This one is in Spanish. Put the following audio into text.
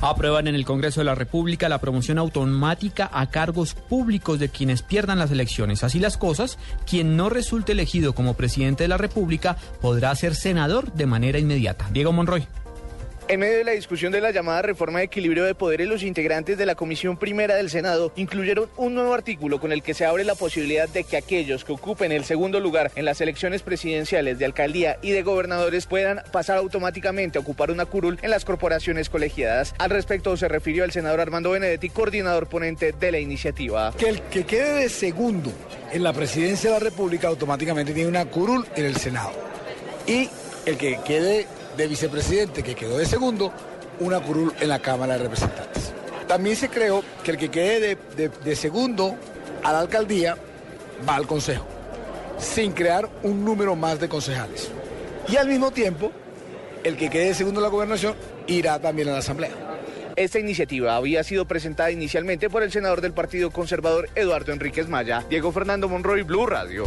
Aprueban en el Congreso de la República la promoción automática a cargos públicos de quienes pierdan las elecciones. Así las cosas, quien no resulte elegido como presidente de la República podrá ser senador de manera inmediata. Diego Monroy. En medio de la discusión de la llamada reforma de equilibrio de poderes, los integrantes de la Comisión Primera del Senado incluyeron un nuevo artículo con el que se abre la posibilidad de que aquellos que ocupen el segundo lugar en las elecciones presidenciales de alcaldía y de gobernadores puedan pasar automáticamente a ocupar una curul en las corporaciones colegiadas. Al respecto se refirió el senador Armando Benedetti, coordinador ponente de la iniciativa. Que el que quede de segundo en la presidencia de la República automáticamente tiene una curul en el Senado. Y el que quede de vicepresidente que quedó de segundo, una curul en la Cámara de Representantes. También se creó que el que quede de, de, de segundo a la alcaldía va al Consejo, sin crear un número más de concejales. Y al mismo tiempo, el que quede de segundo a la gobernación irá también a la Asamblea. Esta iniciativa había sido presentada inicialmente por el senador del Partido Conservador Eduardo Enríquez Maya, Diego Fernando Monroy, Blue Radio.